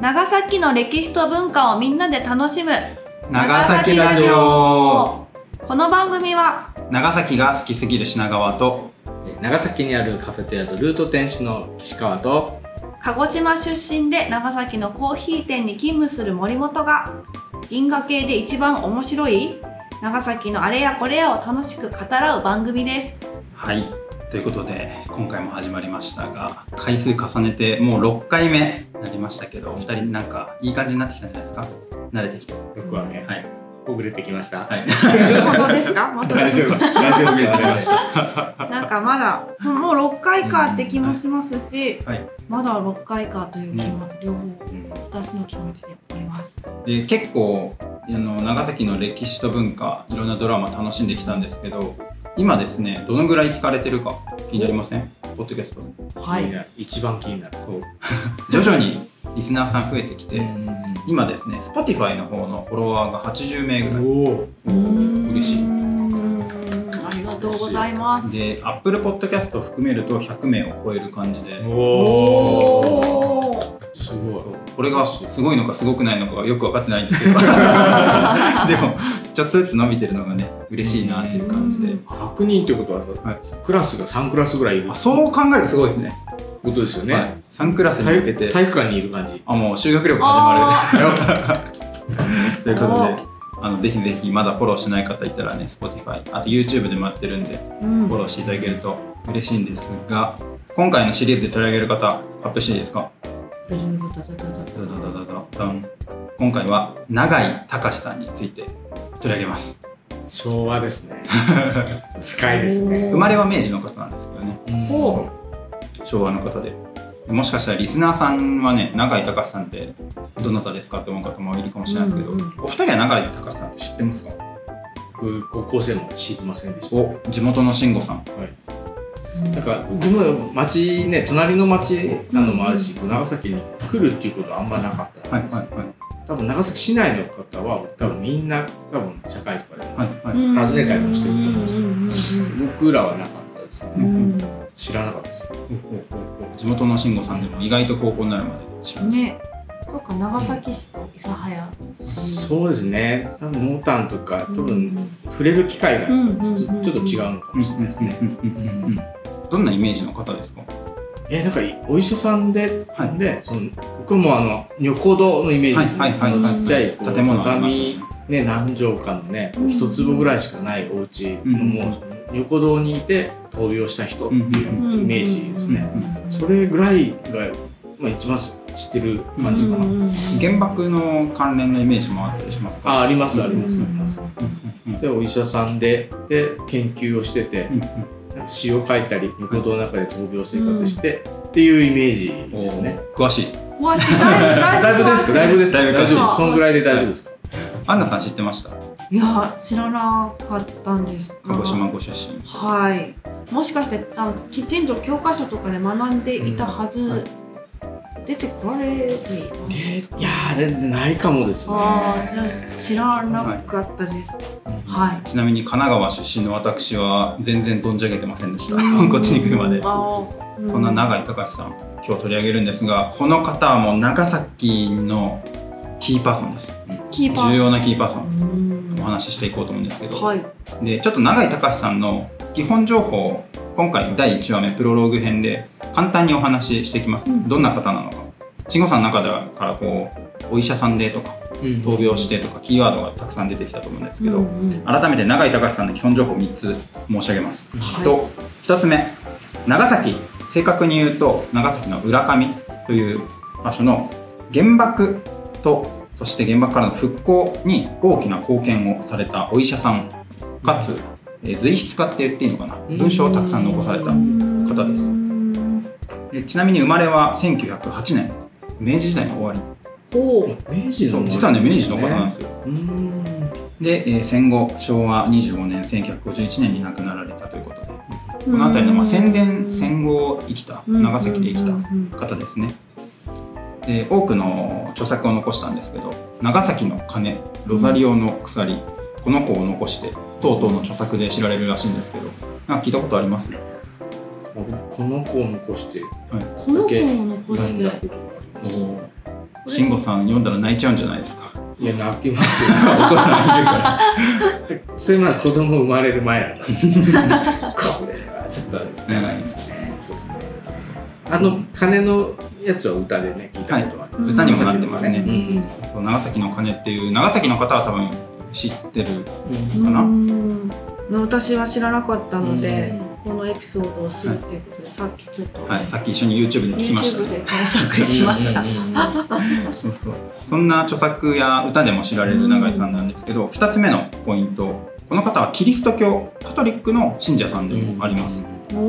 長崎の歴史と文化をみんなで楽しむ。長崎ラジオ。この番組は長崎が好きすぎる品川と長崎にあるカフェと宿ルート店主の岸川と鹿児島出身で長崎のコーヒー店に勤務する森本が銀河系で一番面白い長崎のあれやこれやを楽しく語らう番組です。はいということで今回も始まりましたが回数重ねてもう6回目になりましたけどお二人なんかいい感じになってきたんじゃないですか？慣れてきて僕はね、はいほぐれてきました。はい本当ですか？また大丈夫です。大丈夫です。ました。なんかまだもう6回かって気もしますし、はいまだ6回かという気も、両方2つの気持ちでおりますで結構あの長崎の歴史と文化いろんなドラマ楽しんできたんですけど今ですねどのぐらい聞かれてるか気になりません？ポッドキャストはい。一番気になる。そう。徐々にリスナーさん増えてきて、うん今ですね Spotify の方のフォロワーが80名ぐらい。おお。嬉しい。ありがとうございます。で Apple Podcast を含めると100名を超える感じで。すごい。これがすごいのかすごくないのかがよく分かってないんですけど。でもちょっとずつ伸びてるのがね嬉しいなっていう感じで。100人ってことは、はい。クラスが3クラスぐらいいる。あそう考えるとすごいですね。ことですよね。はい、3クラスに体向けて。体育館にいる感じ。あもう修学旅行始まる。ということであのぜひぜひまだフォローしない方いたらね Spotify あと YouTube でもやってるんでうん。フォローしていただけると嬉しいんですが今回のシリーズで取り上げる方アップしていいですか？今回は永井隆さんについて取り上げます。昭和ですね。近いですね。生まれは明治の方なんですけどね。うん。お昭和の方で。もしかしたらリスナーさんはね永井隆さんってどなたですかって思う方もいるかもしれないですけど、うんうん。お二人は永井隆さんって知ってますか？僕高校生も知りませんでした。お地元の慎吾さん。はい。なんか自分の町ね隣の町なのもあるし、長崎に来るっていうことはあんまなかったんです、はいはいはい。多分長崎市内の方は多分みんな多分社会とかでも、はいはい。訪ねたりもしてると思うんですよ。僕らはなかったですね、うん。知らなかったです。地元の慎吾さんでも意外と高校になるまで知らないね。そうか長崎市と諫早そうですね。多分濃淡とか多う分ん。触れる機会がちうんょうんうんっとちょっと違うのかもしれないですね、どんなイメージの方ですか？えなんかお医者さんで、はい。でその僕もあの女古堂のイメージですね、はいはいちっちゃい建物畳ねね何畳かのねうん。一坪ぐらいしかないお家。の、うんもう女古堂にいて闘病した人っていうイメージですね、それぐらいが、まあ、一番知ってる感じかな、原爆の関連のイメージもあったりしますか？あありますありますあうんります、でお医者さんでで研究をしてて、うんうん詩を書いたり女古堂の中で闘病生活して、っていうイメージですね。詳しい。詳しい。だいぶですか？だいぶですか？大丈夫そんぐらいで大丈夫ですか？アンナさん知ってました？いや知らなかったんですが。鹿児島ご出身。はい。もしかしてあのきちんと教科書とかで学んでいたはず、うん。はい出てこられていやーでないかもですね。ああじゃあ知らなかったです。はい、ちなみに神奈川出身の私は全然存じ上げてませんでした。こっちに来るまで。あーそんな永井隆さん今日取り上げるんですがこの方はもう長崎のキーパーソンです。キーパー重要なキーパーソうンん。お話ししていこうと思うんですけど、はい。でちょっと永井隆さんの基本情報を今回第1話目プロローグ編で簡単にお話ししていきます、うん。どんな方なのか。慎吾さんの中ではからこうお医者さんでとか闘病してとかキーワードがたくさん出てきたと思うんですけど、うんうん改めて永井隆さんの基本情報3つ申し上げます、はい。と1つ目。長崎。正確に言うと長崎の浦上という場所の原爆とそして原爆からの復興に大きな貢献をされたお医者さんかつ、えー随筆家って言っていいのかな？うん。文章をたくさん残された方です。ちなみに生まれは1908年。明治時代の終わり。明治の実はね明治の方なんですよ。うーん。で、えー戦後昭和25年1951年に亡くなられたということで。この辺りの、まあ、戦前戦後を生きた長崎で生きた方ですね。で多くの著作を残したんですけど「長崎の鐘」「ロザリオの鎖」この子を残してとうとうの著作で知られるらしいんですけど。なんか聞いたことあります？この子を残して。この子を残して？慎吾さん読んだら泣いちゃうんじゃないですか。いや泣きますよ。お子さんいるからそれまだ子供生まれる前だったんですこれはちょっと長いですね。そうですね。あの鐘のやつは歌でね聞いたことがある、はい、歌にもなってますね、うう長崎の鐘っていう長崎の方は多分知ってるうんかな。うん。私は知らなかったので、うん。このエピソードを知るっていうことで、さっきちょっと、はい、さっき一緒に YouTube で聞きました。YouTube で検索しました。そうそうそん。な著作や歌でも知られる永井さん。なん。ですけど、2つ目のポイントこの方はキリスト教カトリックの信者さん。でもあります、そう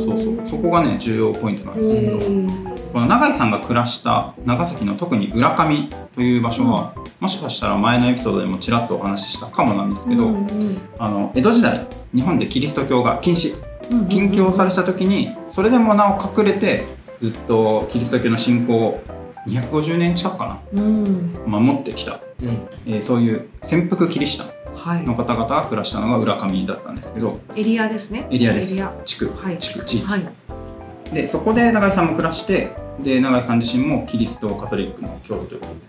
そうそうそこがね重要ポイントなん。ですけど、この永井さんが暮らした長崎の特に浦上という場所は、もしかしたら前のエピソードでもちらっとお話ししたかもなんですけど、うんあの江戸時代日本でキリスト教が禁止うん禁教された時にそれでもなお隠れてずっとキリスト教の信仰を250年近くかうん、な守ってきた、うん。えーそういう潜伏キリシタはい。ンの方々が暮らしたのが浦上だったんですけどエリアですね。エリアです。エリア。地区、はい。地区地域、はい。でそこで永井さんも暮らしてで永井さん自身もキリストカトリックの教徒ということで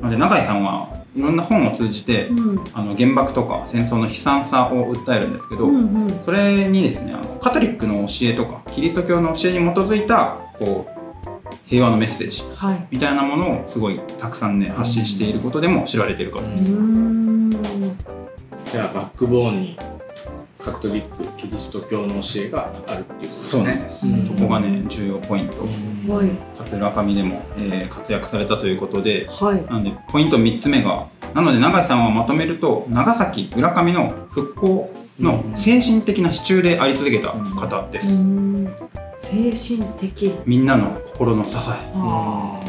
なので永井さんはいろんな本を通じて、うんあの原爆とか戦争の悲惨さを訴えるんですけど、うんうんそれにですねあのカトリックの教えとかキリスト教の教えに基づいたこう平和のメッセージはい。みたいなものをすごいたくさんね発信していることでも知られているからです。じゃあバックボーンにカトリックキリスト教の教えがあるっていうことですね。そす、うん。そこがね重要ポイント、はい。桂上でも、えー活躍されたということではい。なのでポイント3つ目がなので永井さんはまとめると長崎浦上の復興の精神的な支柱であり続けた方でうす、ーん。精神的。みんなの心の支え。あ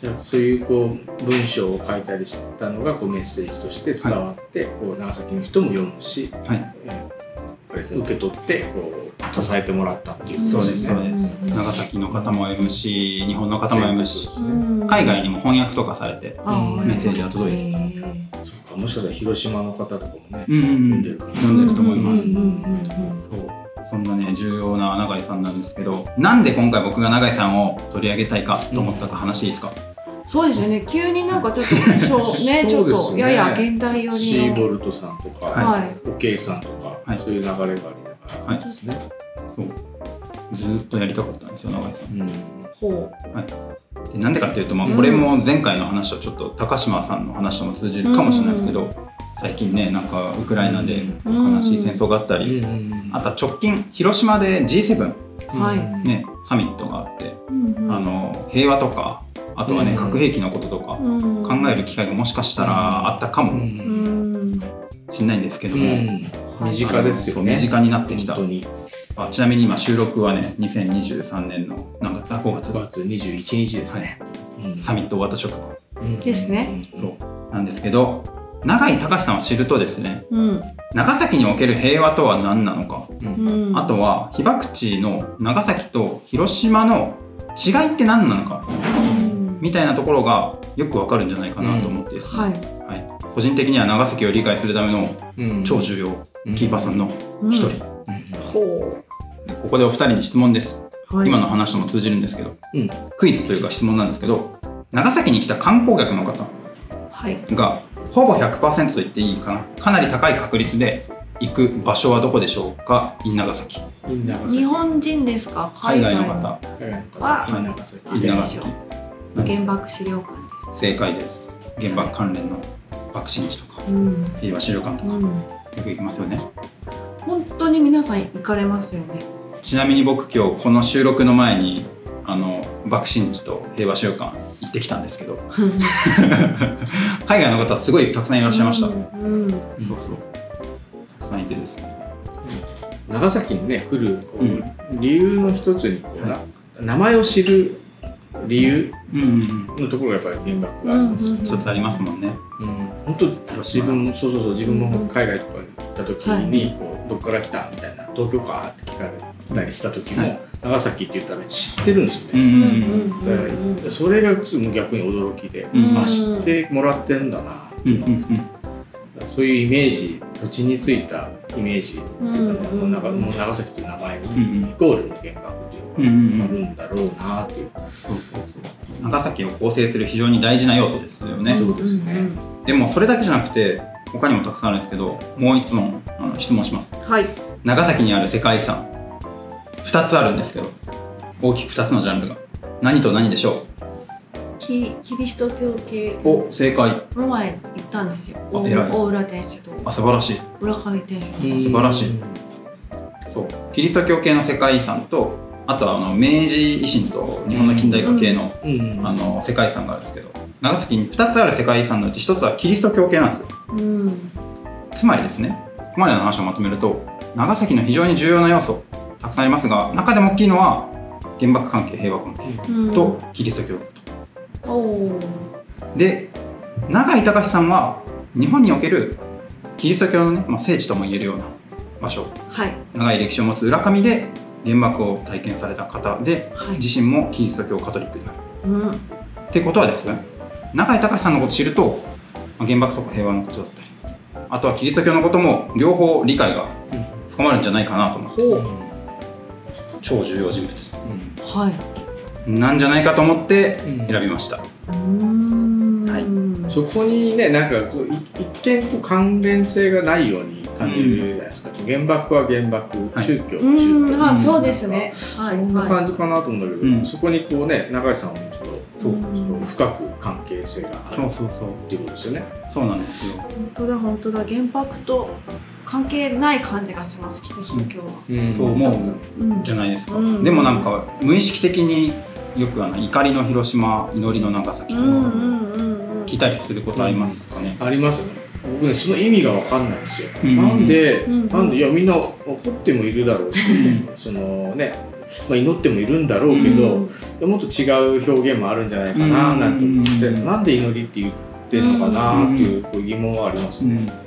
じゃあそういうこう文章を書いたりしたのがこうメッセージとして伝わって、こう長崎の人も読むし、はい。えーあれですね受け取ってこう支えてもらったっていうそうですそうねです。うん。長崎の方も読むし日本の方も読むし海外にも翻訳とかされてメッセージが届いて。へーそうかもしかしたら広島の方とかもね、うんうんうん。読んでる読んでると思います。うんうんうんうんそんなね重要な永井さんなんですけどなんで今回僕が永井さんを取り上げたいかと思ったか話いいですか、そうですよね。急になんかちょっと そうね。ちょっとやや現代寄シりの。ーボルトさんとか、はい。おけいさんとか、はい。そういう流れがありながらはいですね、そう。ずーっとやりたかったんですよ永井さん。うん。ほでなんでかっていうと、まあ、うんこれも前回の話とちょっと高島さんの話とも通じるかもしれないですけど、最近ねなんかウクライナで悲しい戦争があったり、あとは直近広島で G7、はい。ね、サミットがあって、あの平和とかあとはね、うん。核兵器のこととかうん。考える機会がもしかしたらあったかうもうん。ん。しれないんですけども、うん。身近ですよね。身近になってきた。本当に。あちなみに今収録はね2023年の何月だ5月。5月21日ですね、うんサミット終わった直後。うん。ですね。そう。なんですけど永井隆さんを知るとですねうん。長崎における平和とは何なのか、うん。あとは被爆地の長崎と広島の違いって何なのかうんみたいなところがよくわかるんじゃないかなと思ってですね、はい。はい個人的には長崎を理解するためのうん超重要キーパーソンのうん一人、ここでお二人に質問です、う。はい今の話とも通じるんですけどうんクイズというか質問なんですけど長崎に来た観光客の方はい。がほぼ100%と言っていいかな。かなり高い確率で行く場所はどこでしょうか？in 長崎日本人ですか？海外の方。あはい長崎原爆資料館で正解です。原爆関連の爆心地とか。す。うん。平和資料館とか。ようん。く行きますよね。本当に皆さん行かれますよね。ちなみに僕今日この収録の前にあの爆心地と平和資料館行ってきたんですけど。海外の方すごいたくさんいらっしゃいました、うん。うん。そうそう。たくさんいてですね。長崎にね来るこう、うん理由の一つにこうな、名前を知る理由のところがやっぱり原爆がありますよね、ちょっとありますもんね。うん。本当自分もそうそうそう自分も海外とかに行った時に、こうどっから来たみたいな東京かって聞かれたりした時も、はい長崎って言ったら知ってるんですようんね、うんうん。うん。だからそれが逆に驚きで、うん。あ知ってもらってるんだな、うんうんうん。そういうイメージ土地についたイメージ。っていうかね、うん長もう長崎という名前に、うんうん。イコールの原爆っていうのがあるんだろうなっていう、そうそうそう。長崎を構成する非常に大事な要素ですよね、そうですね。でもそれだけじゃなくて他にもたくさんあるんですけどもう一問あの質問します。はい。長崎にある世界遺産2つあるんですけど大きく2つのジャンルが。何と何でしょキキリスト教系。うお正解。この前行ったんですよ。あ偉い。大大浦天主と。あ素晴らしい。浦上天主素晴らしい。そう。キリスト教系の世界遺産とあとはあの明治維新と日本の近代化系の,、うん。あの世界遺産があるんですけど長崎に2つある世界遺産のうち1つはキリスト教系なんですよ。うん。つまりですねここまでの話をまとめると長崎の非常に重要な要素たくさんありますが中でも大きいのは原爆関係平和関係うん。とキリスト教と。で永井隆さんは日本におけるキリスト教の、ねまあ、聖地とも言えるような場所はい。長い歴史を持つ浦上で原爆を体験された方ではい。自身もキリスト教カトリックである。うん。ってことはですね永井隆さんのことを知るとまあ原爆とか平和のことだったりあとはキリスト教のことも両方理解が深まるんじゃないかなと思って。ほう超重要人物。はい。なんじゃないかと思ってうん。選びました、うーん。はい。そこにねなんか一見こう関連性がないように感じるじゃないですか、原爆は原爆、はい。宗教うは宗教、ん。まあそうですね。はい。そんなは感じかなと思うんだけど、うん。そこにこうね永井さんを見るとそう。うん深く関係性があるそうそうそう。っていうことですよね。そうなんですよ。い本当だ本当だ。原爆と関係ない感じがしますキリスト教は。そう思ううんじゃないですか、うん。でもなんか無意識的によくあの怒りの広島祈りの長崎とかうんうんうんうん。聞いたりすることありますかね、ありますよね。僕ねその意味がわかんないんですよ。うん。なんで、うんなんでいやみんな怒ってもいるだろうし、そのね、まあ、祈ってもいるんだろうけど、うん。もっと違う表現もあるんじゃないかななんて思って、うん。なんで祈りって言ってるのかなっていう疑問はありますね。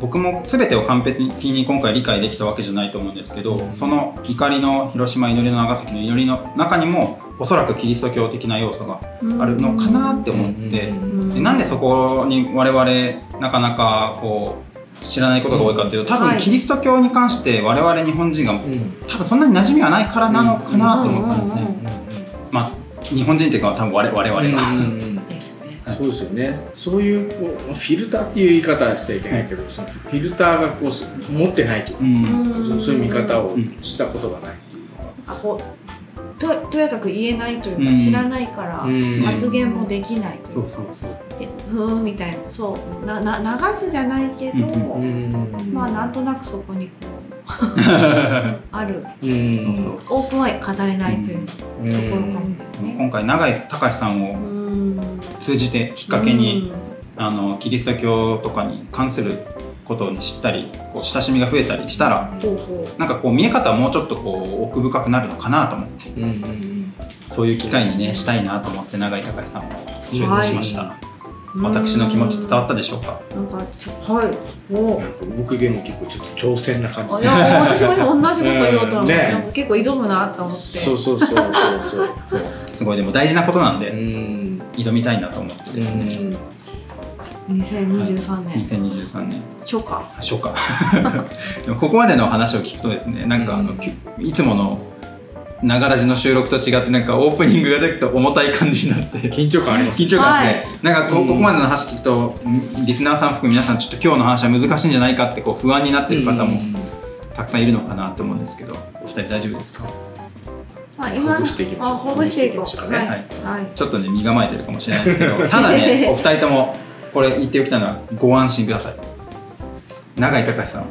僕も全てを完璧に今回理解できたわけじゃないと思うんですけど、その怒りの広島祈りの長崎の祈りの中にもおそらくキリスト教的な要素があるのかなって思って、うんでなんでそこに我々なかなかこう知らないことが多いかっていうと多はい。分キリスト教に関して我々日本人がうん。多分そんなに馴染みがないからなのかなと思ったんですね。まあ日本人っていうか多分我々が。うんそうですよね。そういうこうフィルターっていう言い方はしちゃいけないけど、そのフィルターがこうす持ってないというか、うん。そうそういう見方をうんしたことがない。っていうのは。あこうととやかく言えないというか、うん。知らないからうん。発言もできない。というか、そうそうそう。えふーんみたいな。そう。なな流すじゃないけど、うんんまあなんとなくそこにこう ある。うん。オープンは語れないというとうんころかもですね。今回永井隆さんうをん通じてきっかけに、あのキリスト教とかに関することに知ったりこう親しみが増えたりしたらうなんかこう見え方はもうちょっとこう奥深くなるのかなと思って。うんうんそういう機会にねしたいなと思って永井隆さんをチョイスしました、う私の気持ち伝わったでしょうか？なんかちょはい。お。僕でも結構ちょっと挑戦な感じあいですね。や私も今同じこと言おうと思って、結構挑むなと思って。そうそうそうそうそう。すごいでも大事なことなんうでん挑みたいなと思ってですね、2023年、2023年。初夏。初夏。でもここまでの話を聞くとですねなんかあの、うんきいつものながらじの収録と違ってなんかオープニングがちょっと重たい感じになって。緊張感あります緊張感あって、はい。なんかこここまでの話聞くとんリスナーさん含め皆さんちょっと今日の話は難しいんじゃないかってこう不安になってる方もたくさんいるのかなと思うんですけどお二人大丈夫ですか？あ今ほぐしていきましょう。あほぐしていきましょうね。はい、はい。はい。ちょっとね身構えてるかもしれないですけど ただねお二人ともこれ言っておきたいのはご安心ください。永井隆さん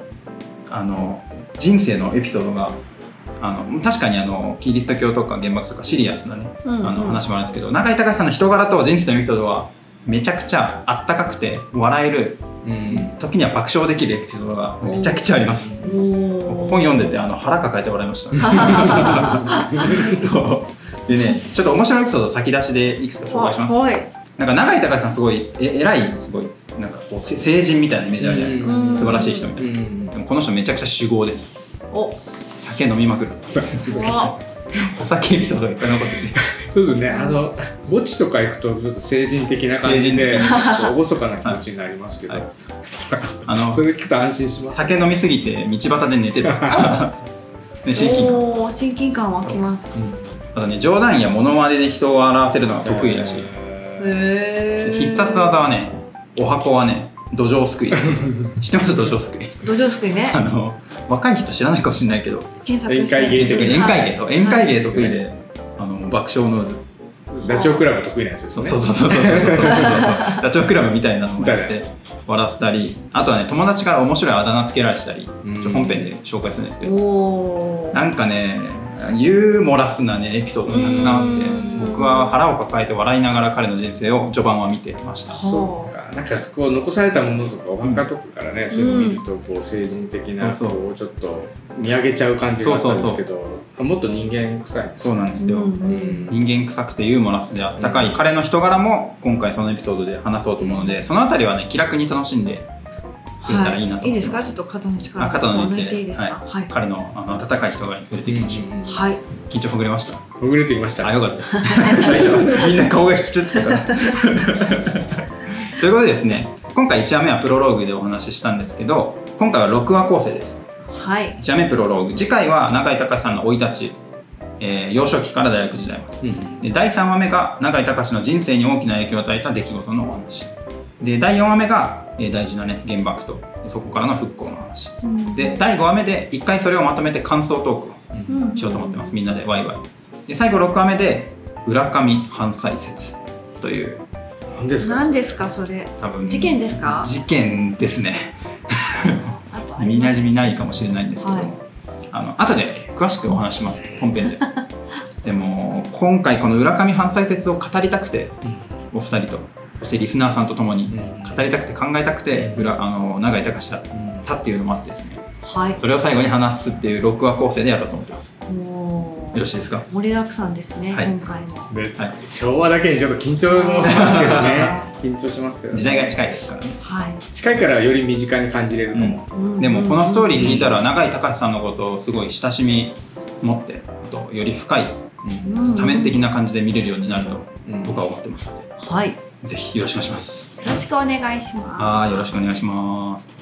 あの人生のエピソードがあの確かにあのキリスト教とか原爆とかシリアスなね、うんあの話もあるんですけど永井隆さんの人柄と人生のエピソードはめちゃくちゃあったかくて笑えるうん。時には爆笑できるエピソードがめちゃくちゃあります。本読んでてあの腹抱えて笑いました。でねちょっと面白いエピソード先出しでいくつか紹介します。はい。なんか永井隆さんすごいえ偉いすごいなんかこうせ成人みたいなイメージあるじゃないですか、うん。素晴らしい人みたいな、うん。でもこの人めちゃくちゃ酒豪です。お。酒飲みまくる。わお酒エピソードがいっぱい残っててそうですね。あの墓地とか行くとちょっと成人的な感じで厳かな気持ちになりますけど、はい。あのそれ聞くと安心します。酒飲みすぎて道端で寝てる ね親近感。親近感湧きます。あとね冗談やモノマネで人を笑わせるのが得意らしい、必殺技はねお箱はね土壌すくい。知ってます土壌すくい？土壌すくいね。あの若い人知らないかもしれないけど。検索して。宴会芸宴的会芸と宴会芸得意はい。で、あの爆笑ノーズダチョウ倶楽部得意なやつですそうねそうそうそうそうそう ダチョウ倶楽部みたいなのもやって笑わせたりあとはね友達から面白いあだ名つけられてたりうん。ちょ本編で紹介するんですけど。おおなんかねユーモラスなねエピソードがたくさんあってうん。僕は腹を抱えて笑いながら彼の人生を序盤は見てました。そうかなんかそこ残されたものとかお墓とかからね、そういうの見るとこう成人的なそうそう。こうちょっと見上げちゃう感じがあったんですけどあもっと人間臭いそうなんですよ、うん。人間臭くてユーモラスであったかい彼の人柄も今回そのエピソードで話そうと思うのでそのあたりはね気楽に楽しんでくれたらいいなとい。いですか？ちょっと肩の力あ肩の抜抜いていていいですか？はい。彼のあの温かい人柄に触れていきましょう、はい。緊張ほぐれました？ほぐれてきました。あよかった 最初みんな顔が引きつってたからということでですね今回1話目はプロローグでお話ししたんですけど今回は6話構成です。はい。1話目プロローグ。次回は永井隆さんの生い立ち、えー幼少期から大学時代まで。うんで第3話目が永井隆の人生に大きな影響を与えた出来事のお話。で第4話目が、えー大事なね原爆とそこからの復興の話。うん。で第5話目で1回それをまとめて感想トークをうん。しようと思ってます。みんなでワイワイ。で最後6話目で浦上反歳説という何ですか？何ですか？それ。多分事件ですか？事件ですね。あとあります？耳なじみないかもしれないんですけど。も、はい。あの後で詳しくお話します。本編で。でも今回この浦上反歳説を語りたくてお二人とそしてリスナーさんと共にうん。語りたくて考えたくて裏あの永井隆だったっていうのもあってですね。はい。それを最後に話すっていう6話構成でやろうと思ってますよろしいですか？盛りだくさんですね、はい。今回も。ではい。昭和だけにちょっと緊張もしますけどね。緊張しますけど、ね、時代が近いですからね。はい、近いからより身近に感じれるかも、う。ん。でもこのストーリー聞いたら永井隆さんのことをすごい親しみ持ってあとより深いうん多面的な感じで見れるようになるとうん。僕は思ってますので。はい。よぜひよろしくお願いします。ろしくお願いします。はいよろしくお願いします